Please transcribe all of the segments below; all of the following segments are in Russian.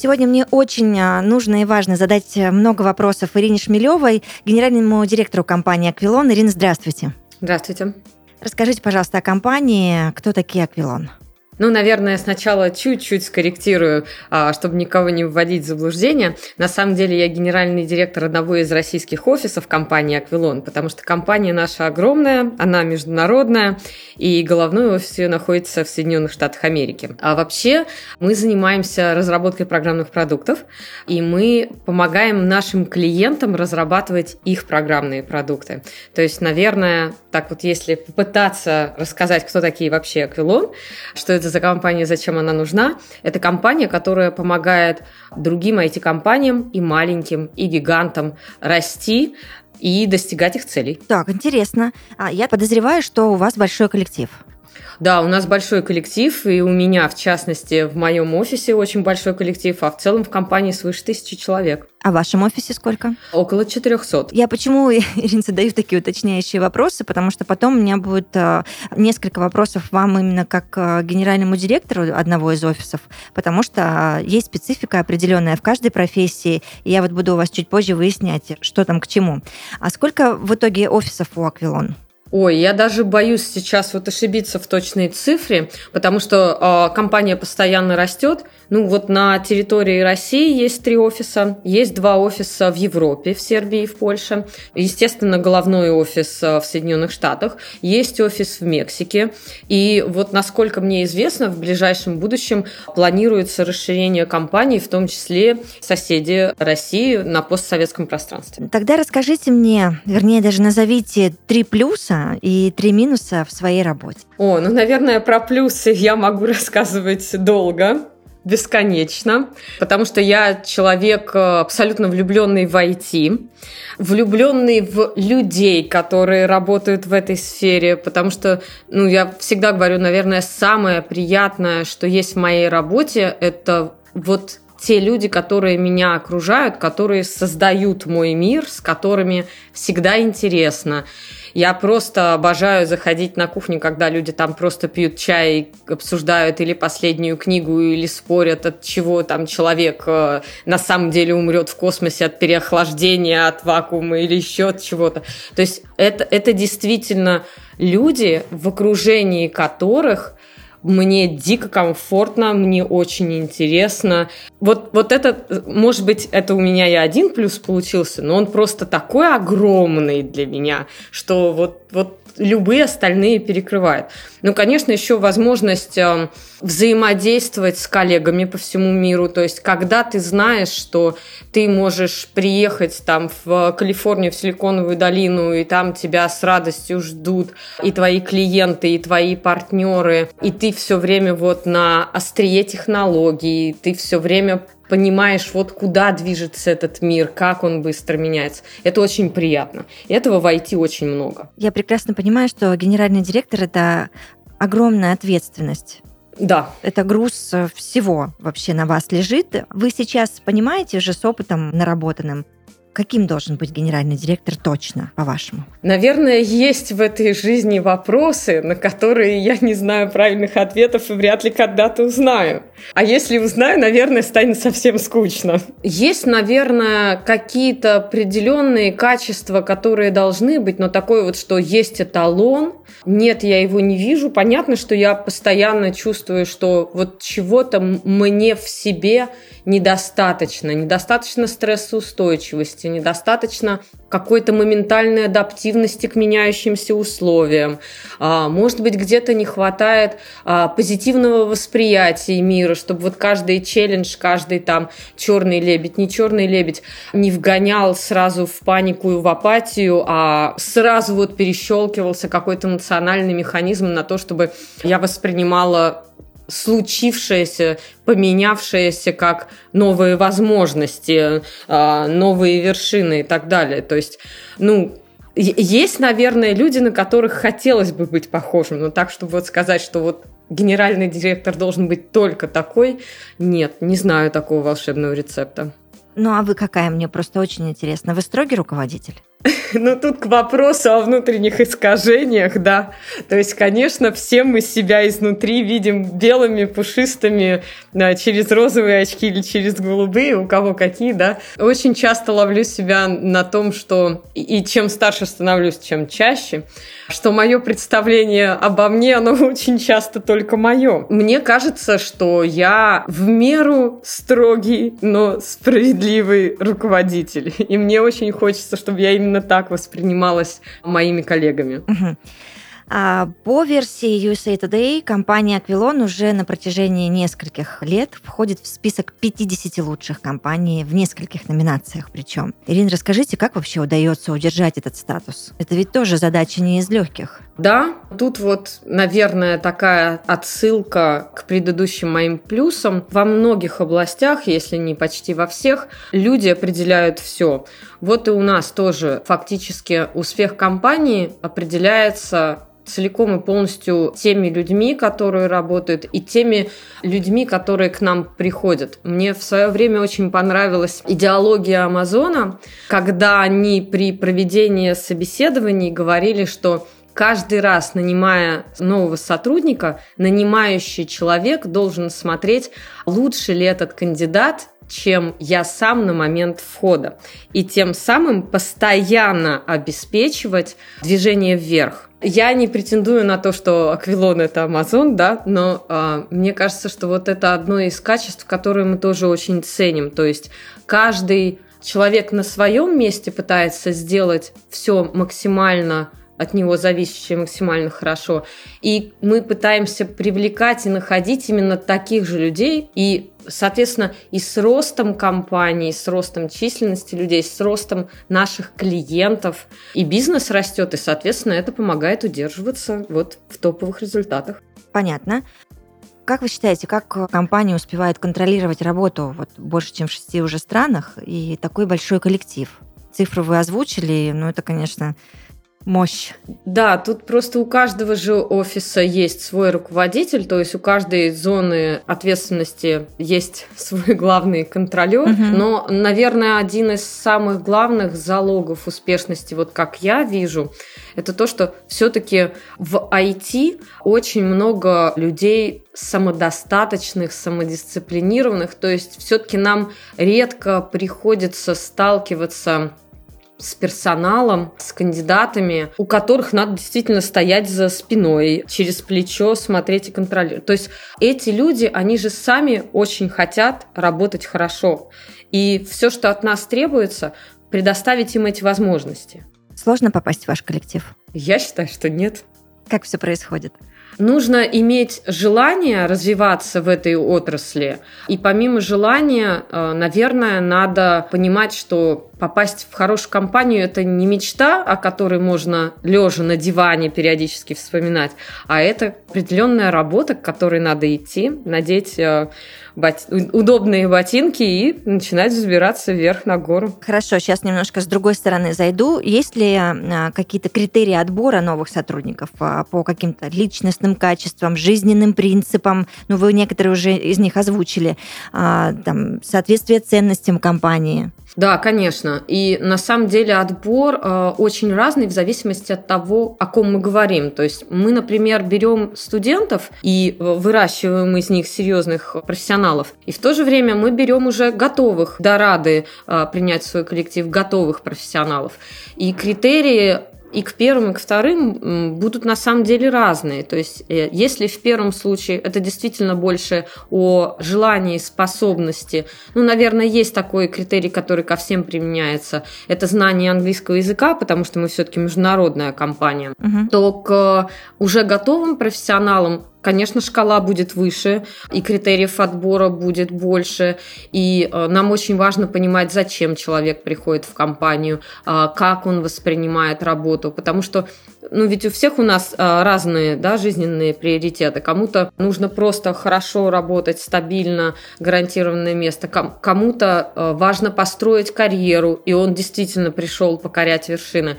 Сегодня мне очень а, нужно и важно задать э, много вопросов Ирине Шмелевой, генеральному директору компании «Аквилон». Ирина, здравствуйте. Здравствуйте. Расскажите, пожалуйста, о компании. Кто такие «Аквилон»? Ну, наверное, сначала чуть-чуть скорректирую, а, чтобы никого не вводить в заблуждение. На самом деле я генеральный директор одного из российских офисов компании «Аквилон», потому что компания наша огромная, она международная, и головной офис ее находится в Соединенных Штатах Америки. А вообще мы занимаемся разработкой программных продуктов, и мы помогаем нашим клиентам разрабатывать их программные продукты. То есть, наверное, так вот если попытаться рассказать, кто такие вообще «Аквилон», что это это за компания, зачем она нужна. Это компания, которая помогает другим IT-компаниям и маленьким, и гигантам расти и достигать их целей. Так, интересно. А я подозреваю, что у вас большой коллектив. Да, у нас большой коллектив, и у меня, в частности, в моем офисе очень большой коллектив, а в целом в компании свыше тысячи человек. А в вашем офисе сколько? Около 400. Я почему, Ирина, задаю такие уточняющие вопросы, потому что потом у меня будет э, несколько вопросов вам именно как э, генеральному директору одного из офисов, потому что есть специфика определенная в каждой профессии, и я вот буду у вас чуть позже выяснять, что там к чему. А сколько в итоге офисов у Аквилон? Ой, я даже боюсь сейчас вот ошибиться в точной цифре, потому что э, компания постоянно растет. Ну вот на территории России есть три офиса, есть два офиса в Европе, в Сербии и в Польше. Естественно, головной офис в Соединенных Штатах, есть офис в Мексике. И вот насколько мне известно, в ближайшем будущем планируется расширение компании, в том числе соседи России на постсоветском пространстве. Тогда расскажите мне, вернее даже назовите три плюса и три минуса в своей работе? О, ну, наверное, про плюсы я могу рассказывать долго бесконечно, потому что я человек э, абсолютно влюбленный в IT, влюбленный в людей, которые работают в этой сфере, потому что, ну, я всегда говорю, наверное, самое приятное, что есть в моей работе, это вот те люди, которые меня окружают, которые создают мой мир, с которыми всегда интересно. Я просто обожаю заходить на кухню, когда люди там просто пьют чай, обсуждают или последнюю книгу, или спорят, от чего там человек э, на самом деле умрет в космосе от переохлаждения, от вакуума или еще от чего-то. То есть это, это действительно люди, в окружении которых мне дико комфортно, мне очень интересно. Вот, вот это, может быть, это у меня и один плюс получился, но он просто такой огромный для меня, что вот, вот любые остальные перекрывает. Ну, конечно, еще возможность э, взаимодействовать с коллегами по всему миру. То есть, когда ты знаешь, что ты можешь приехать там в Калифорнию, в Силиконовую долину, и там тебя с радостью ждут и твои клиенты, и твои партнеры, и ты все время вот на острие технологий, ты все время понимаешь, вот куда движется этот мир, как он быстро меняется. Это очень приятно. Этого в IT очень много. Я прекрасно понимаю, что генеральный директор – это огромная ответственность. Да. Это груз всего вообще на вас лежит. Вы сейчас понимаете уже с опытом наработанным, Каким должен быть генеральный директор точно, по-вашему? Наверное, есть в этой жизни вопросы, на которые я не знаю правильных ответов и вряд ли когда-то узнаю. А если узнаю, наверное, станет совсем скучно. Есть, наверное, какие-то определенные качества, которые должны быть, но такое вот, что есть эталон, нет, я его не вижу. Понятно, что я постоянно чувствую, что вот чего-то мне в себе недостаточно, недостаточно стрессоустойчивости, недостаточно какой-то моментальной адаптивности к меняющимся условиям. А, может быть, где-то не хватает а, позитивного восприятия мира, чтобы вот каждый челлендж, каждый там черный лебедь, не черный лебедь, не вгонял сразу в панику и в апатию, а сразу вот перещелкивался какой-то эмоциональный механизм на то, чтобы я воспринимала случившееся, поменявшееся как новые возможности, а, новые вершины и так далее. То есть, ну, есть, наверное, люди, на которых хотелось бы быть похожим, но так, чтобы вот сказать, что вот генеральный директор должен быть только такой, нет, не знаю такого волшебного рецепта. Ну а вы какая? Мне просто очень интересно. Вы строгий руководитель? Ну, тут к вопросу о внутренних искажениях, да. То есть, конечно, все мы себя изнутри видим белыми, пушистыми, да, через розовые очки или через голубые, у кого какие, да. Очень часто ловлю себя на том, что и чем старше становлюсь, чем чаще, что мое представление обо мне, оно очень часто только мое. Мне кажется, что я в меру строгий, но справедливый руководитель. И мне очень хочется, чтобы я именно так воспринималось моими коллегами. Угу. А по версии USA Today компания Aquilon уже на протяжении нескольких лет входит в список 50 лучших компаний в нескольких номинациях причем. Ирина, расскажите, как вообще удается удержать этот статус? Это ведь тоже задача не из легких. Да, тут вот, наверное, такая отсылка к предыдущим моим плюсам. Во многих областях, если не почти во всех, люди определяют все. Вот и у нас тоже фактически успех компании определяется целиком и полностью теми людьми, которые работают, и теми людьми, которые к нам приходят. Мне в свое время очень понравилась идеология Амазона, когда они при проведении собеседований говорили, что каждый раз, нанимая нового сотрудника, нанимающий человек должен смотреть, лучше ли этот кандидат чем я сам на момент входа. И тем самым постоянно обеспечивать движение вверх. Я не претендую на то, что Аквилон это Амазон, да, но э, мне кажется, что вот это одно из качеств, которые мы тоже очень ценим. То есть каждый человек на своем месте пытается сделать все максимально от него зависящее максимально хорошо. И мы пытаемся привлекать и находить именно таких же людей. И, соответственно, и с ростом компании, с ростом численности людей, с ростом наших клиентов, и бизнес растет, и, соответственно, это помогает удерживаться вот в топовых результатах. Понятно. Как вы считаете, как компания успевает контролировать работу вот больше, чем в шести уже странах и такой большой коллектив? Цифру вы озвучили, но это, конечно, мощь. Да, тут просто у каждого же офиса есть свой руководитель, то есть у каждой зоны ответственности есть свой главный контролер. Угу. Но, наверное, один из самых главных залогов успешности, вот как я вижу, это то, что все-таки в IT очень много людей самодостаточных, самодисциплинированных, то есть все-таки нам редко приходится сталкиваться с персоналом, с кандидатами, у которых надо действительно стоять за спиной, через плечо смотреть и контролировать. То есть эти люди, они же сами очень хотят работать хорошо. И все, что от нас требуется, предоставить им эти возможности. Сложно попасть в ваш коллектив? Я считаю, что нет. Как все происходит? Нужно иметь желание развиваться в этой отрасли. И помимо желания, э, наверное, надо понимать, что попасть в хорошую компанию это не мечта, о которой можно лежа на диване периодически вспоминать, а это определенная работа, к которой надо идти, надеть э, бот... удобные ботинки и начинать взбираться вверх на гору. Хорошо, сейчас немножко с другой стороны зайду. Есть ли э, какие-то критерии отбора новых сотрудников э, по каким-то личностным качествам, жизненным принципам? Ну, вы некоторые уже из них озвучили. Там, соответствие ценностям компании. Да, конечно. И на самом деле отбор э, очень разный в зависимости от того, о ком мы говорим. То есть мы, например, берем студентов и э, выращиваем из них серьезных профессионалов. И в то же время мы берем уже готовых, да рады э, принять в свой коллектив готовых профессионалов. И критерии и к первым, и к вторым будут на самом деле разные. То есть, э, если в первом случае это действительно больше о желании, способности, ну, наверное, есть такой критерий, который ко всем применяется, это знание английского языка, потому что мы все-таки международная компания, угу. то к уже готовым профессионалам конечно, шкала будет выше, и критериев отбора будет больше, и э, нам очень важно понимать, зачем человек приходит в компанию, э, как он воспринимает работу, потому что ну ведь у всех у нас а, разные да, жизненные приоритеты. Кому-то нужно просто хорошо работать, стабильно, гарантированное место. Кому-то важно построить карьеру, и он действительно пришел покорять вершины.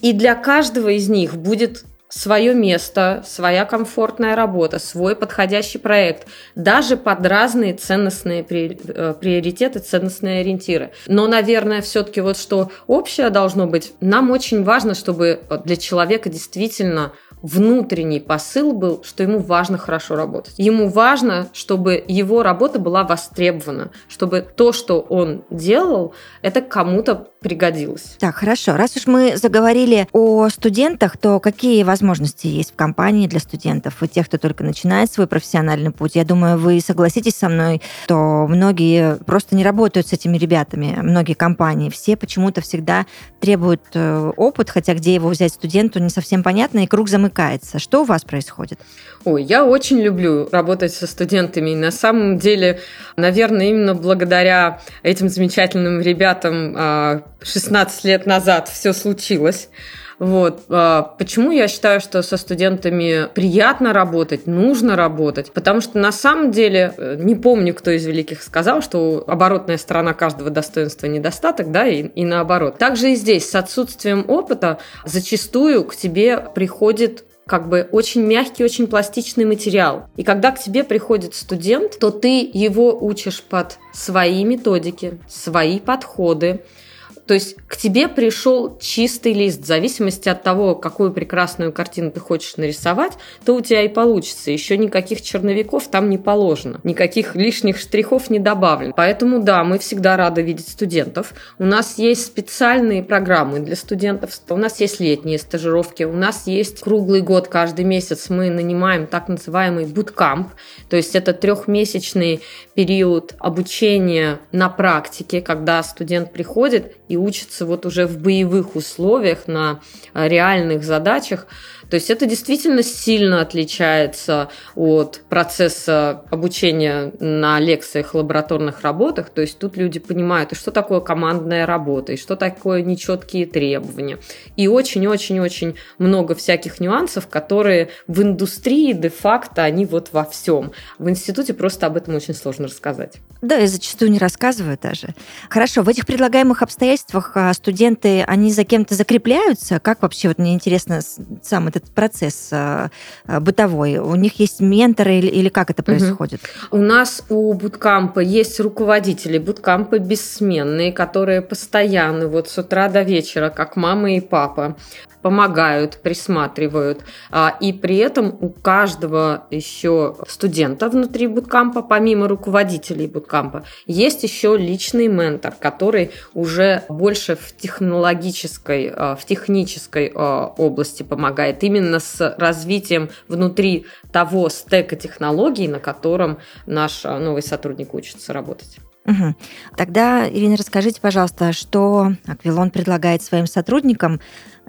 И для каждого из них будет свое место, своя комфортная работа, свой подходящий проект, даже под разные ценностные э, приоритеты, ценностные ориентиры. Но, наверное, все-таки вот что общее должно быть, нам очень важно, чтобы для человека действительно внутренний посыл был, что ему важно хорошо работать. Ему важно, чтобы его работа была востребована, чтобы то, что он делал, это кому-то пригодилось. Так, хорошо. Раз уж мы заговорили о студентах, то какие возможности есть в компании для студентов и тех, кто только начинает свой профессиональный путь? Я думаю, вы согласитесь со мной, что многие просто не работают с этими ребятами, многие компании. Все почему-то всегда требуют э, опыт, хотя где его взять студенту, не совсем понятно, и круг замыкается. Что у вас происходит? Ой, я очень люблю работать со студентами. И на самом деле, наверное, именно благодаря этим замечательным ребятам 16 а, лет назад все случилось. Вот. А, почему я считаю, что со студентами приятно работать, нужно работать? Потому что на самом деле, э, не помню, кто из великих сказал, что оборотная сторона каждого достоинства недостаток, да, и, и наоборот. Также и здесь, с отсутствием опыта, зачастую к тебе приходит как бы очень мягкий, очень пластичный материал. И когда к тебе приходит студент, то ты его учишь под свои методики, свои подходы, то есть к тебе пришел чистый лист, в зависимости от того, какую прекрасную картину ты хочешь нарисовать, то у тебя и получится. Еще никаких черновиков там не положено, никаких лишних штрихов не добавлено. Поэтому да, мы всегда рады видеть студентов. У нас есть специальные программы для студентов, у нас есть летние стажировки, у нас есть круглый год, каждый месяц мы нанимаем так называемый буткамп, то есть это трехмесячный период обучения на практике, когда студент приходит и учится вот уже в боевых условиях на э, реальных задачах. То есть это действительно сильно отличается от процесса обучения на лекциях, лабораторных работах. То есть тут люди понимают, и что такое командная работа, и что такое нечеткие требования. И очень-очень-очень много всяких нюансов, которые в индустрии де-факто, они вот во всем. В институте просто об этом очень сложно рассказать. Да, и зачастую не рассказывают даже. Хорошо, в этих предлагаемых обстоятельствах а, студенты, они за кем-то закрепляются? Как вообще, вот мне интересно, сам этот процесс а, а, бытовой? У них есть менторы или, или как это происходит? Угу. У нас у буткампа есть руководители буткампа бессменные, которые постоянно, вот с утра до вечера, как мама и папа, помогают, присматривают. А, и при этом у каждого еще студента внутри буткампа, помимо руководителей буткампа, есть еще личный ментор, который уже больше в технологической, а, в технической а, области помогает, именно с развитием внутри того стека технологий, на котором наш новый сотрудник учится работать. Угу. Тогда, Ирина, расскажите, пожалуйста, что Аквилон предлагает своим сотрудникам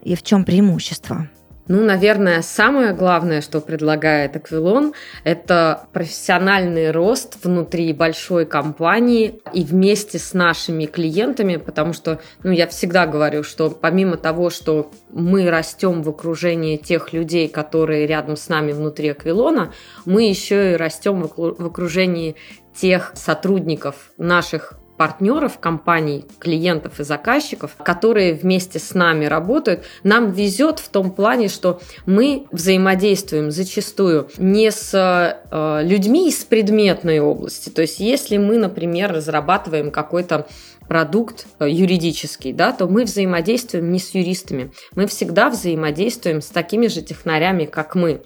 и в чем преимущество? Ну, наверное, самое главное, что предлагает Аквилон, это профессиональный рост внутри большой компании и вместе с нашими клиентами, потому что, ну, я всегда говорю, что помимо того, что мы растем в окружении тех людей, которые рядом с нами внутри Аквилона, мы еще и растем в окружении тех сотрудников наших партнеров, компаний, клиентов и заказчиков, которые вместе с нами работают, нам везет в том плане, что мы взаимодействуем зачастую не с э, людьми из предметной области. То есть, если мы, например, разрабатываем какой-то продукт э, юридический, да, то мы взаимодействуем не с юристами. Мы всегда взаимодействуем с такими же технарями, как мы.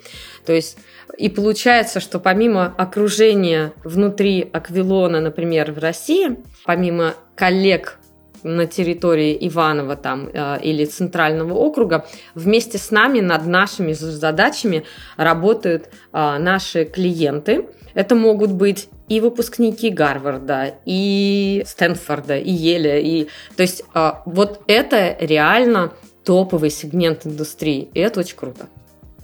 То есть и получается, что помимо окружения внутри Аквилона, например, в России, помимо коллег на территории Иванова там э, или Центрального округа, вместе с нами над нашими задачами работают э, наши клиенты. Это могут быть и выпускники Гарварда, и Стэнфорда, и Еля, и то есть э, вот это реально топовый сегмент индустрии, и это очень круто.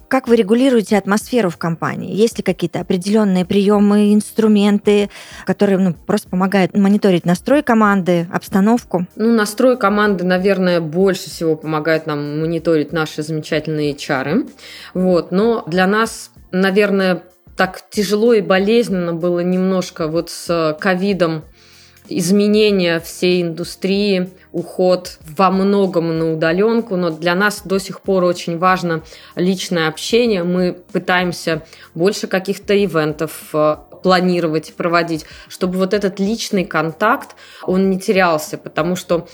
Как вы регулируете атмосферу в компании? Есть ли какие-то определенные приемы, инструменты, которые ну, просто помогают мониторить настрой команды, обстановку? Ну, настрой команды, наверное, больше всего помогает нам мониторить наши замечательные чары. Вот. Но для нас, наверное, так тяжело и болезненно было немножко вот с ковидом изменения всей индустрии, уход во многом на удаленку, но для нас до сих пор очень важно личное общение. Мы пытаемся больше каких-то ивентов э, планировать проводить, чтобы вот этот личный контакт, он не терялся, потому что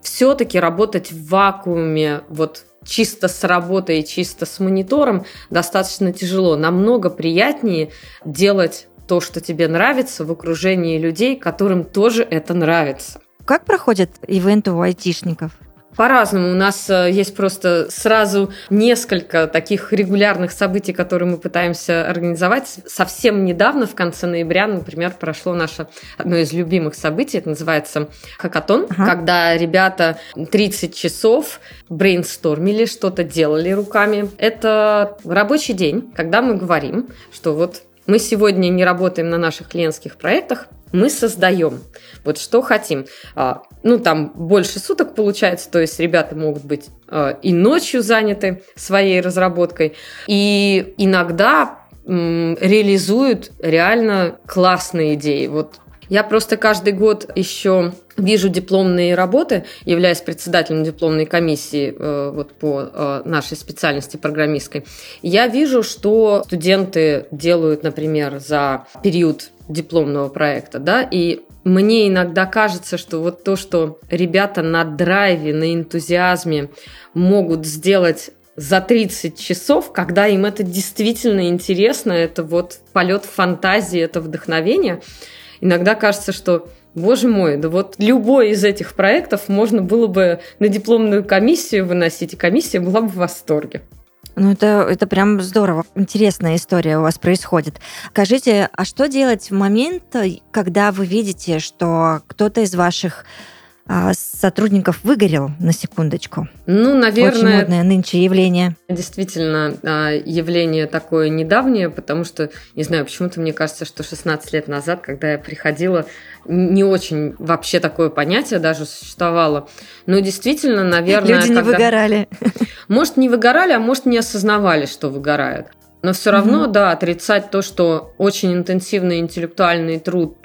все-таки работать в вакууме, вот чисто с работой, чисто с монитором достаточно тяжело. Намного приятнее делать то, что тебе нравится, в окружении людей, которым тоже это нравится. Как проходят ивенты у айтишников? По-разному. У нас э, есть просто сразу несколько таких регулярных событий, которые мы пытаемся организовать. Совсем недавно, в конце ноября, например, прошло наше одно из любимых событий. Это называется хакатон, ага. когда ребята 30 часов брейнстормили, что-то делали руками. Это рабочий день, когда мы говорим, что вот мы сегодня не работаем на наших клиентских проектах, мы создаем. Вот что хотим. А, ну, там больше суток получается, то есть ребята могут быть а, и ночью заняты своей разработкой, и иногда реализуют реально классные идеи. Вот я просто каждый год еще вижу дипломные работы, являясь председателем дипломной комиссии э, вот по э, нашей специальности программистской. Я вижу, что студенты делают, например, за период дипломного проекта, да, и мне иногда кажется, что вот то, что ребята на драйве, на энтузиазме могут сделать за 30 часов, когда им это действительно интересно, это вот полет фантазии, это вдохновение – иногда кажется, что Боже мой, да вот любой из этих проектов можно было бы на дипломную комиссию выносить, и комиссия была бы в восторге. Ну, это, это прям здорово. Интересная история у вас происходит. Скажите, а что делать в момент, когда вы видите, что кто-то из ваших а, сотрудников выгорел на секундочку. Ну, наверное... Очень модное нынче явление. Действительно, а, явление такое недавнее, потому что, не знаю, почему-то мне кажется, что 16 лет назад, когда я приходила, не очень вообще такое понятие даже существовало. Но действительно, наверное... Люди не когда... выгорали. Может, не выгорали, а может, не осознавали, что выгорают. Но все равно, mm-hmm. да, отрицать то, что очень интенсивный интеллектуальный труд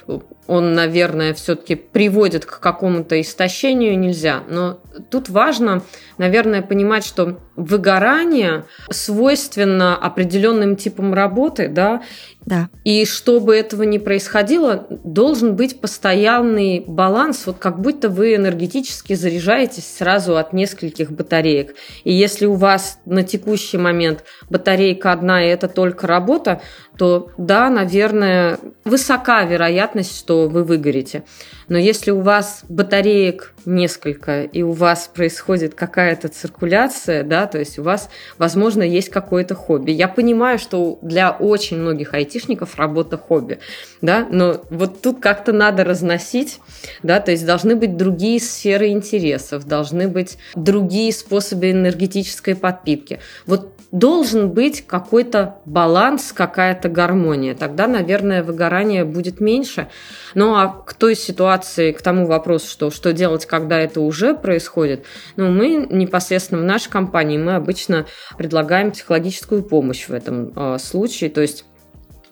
он, наверное, все-таки приводит к какому-то истощению, нельзя. Но тут важно, наверное, понимать, что выгорание свойственно определенным типам работы, да, да. И чтобы этого не происходило, должен быть постоянный баланс, вот как будто вы энергетически заряжаетесь сразу от нескольких батареек. И если у вас на текущий момент батарейка одна, и это только работа, то да, наверное, высока вероятность, что вы выгорите. Но если у вас батареек несколько, и у вас происходит какая-то циркуляция, да, то есть у вас, возможно, есть какое-то хобби. Я понимаю, что для очень многих айтишников работа хобби, да, но вот тут как-то надо разносить, да, то есть должны быть другие сферы интересов, должны быть другие способы энергетической подпитки. Вот должен быть какой-то баланс, какая-то гармония. Тогда, наверное, выгорание будет меньше. Ну а к той ситуации, к тому вопросу, что, что делать, когда это уже происходит, ну, мы непосредственно в нашей компании, мы обычно предлагаем психологическую помощь в этом э, случае. То есть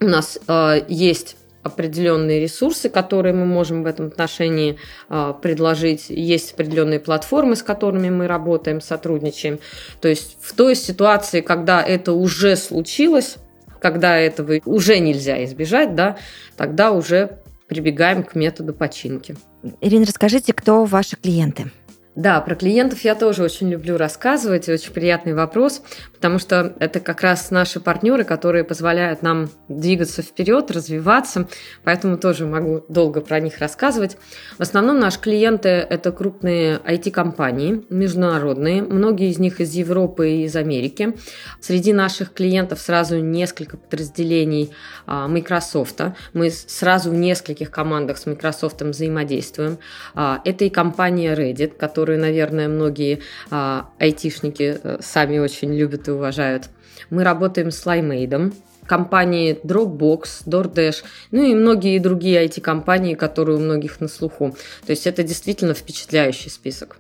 у нас э, есть определенные ресурсы, которые мы можем в этом отношении э, предложить. Есть определенные платформы, с которыми мы работаем, сотрудничаем. То есть в той ситуации, когда это уже случилось, когда этого уже нельзя избежать, да, тогда уже прибегаем к методу починки. Ирина, расскажите, кто ваши клиенты? Да, про клиентов я тоже очень люблю рассказывать, очень приятный вопрос, потому что это как раз наши партнеры, которые позволяют нам двигаться вперед, развиваться, поэтому тоже могу долго про них рассказывать. В основном наши клиенты – это крупные IT-компании, международные, многие из них из Европы и из Америки. Среди наших клиентов сразу несколько подразделений а, Microsoft. Мы сразу в нескольких командах с Microsoft взаимодействуем. А, это и компания Reddit, которая которую, наверное, многие а, айтишники а, сами очень любят и уважают. Мы работаем с Limeade, компании Dropbox, DoorDash, ну и многие другие IT-компании, которые у многих на слуху. То есть это действительно впечатляющий список.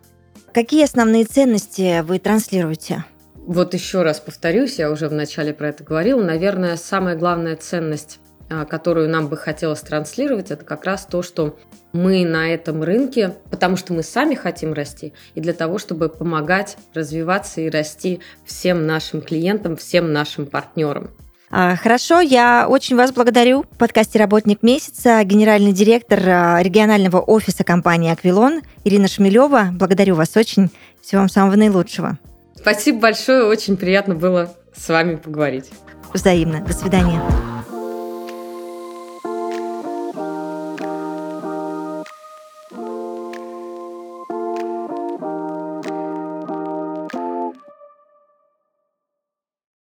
Какие основные ценности вы транслируете? Вот еще раз повторюсь, я уже вначале про это говорила. Наверное, самая главная ценность, которую нам бы хотелось транслировать, это как раз то, что мы на этом рынке, потому что мы сами хотим расти, и для того, чтобы помогать развиваться и расти всем нашим клиентам, всем нашим партнерам. А, хорошо, я очень вас благодарю. В подкасте «Работник месяца» генеральный директор а, регионального офиса компании «Аквилон» Ирина Шмелева. Благодарю вас очень. Всего вам самого наилучшего. Спасибо большое, очень приятно было с вами поговорить. Взаимно. До свидания.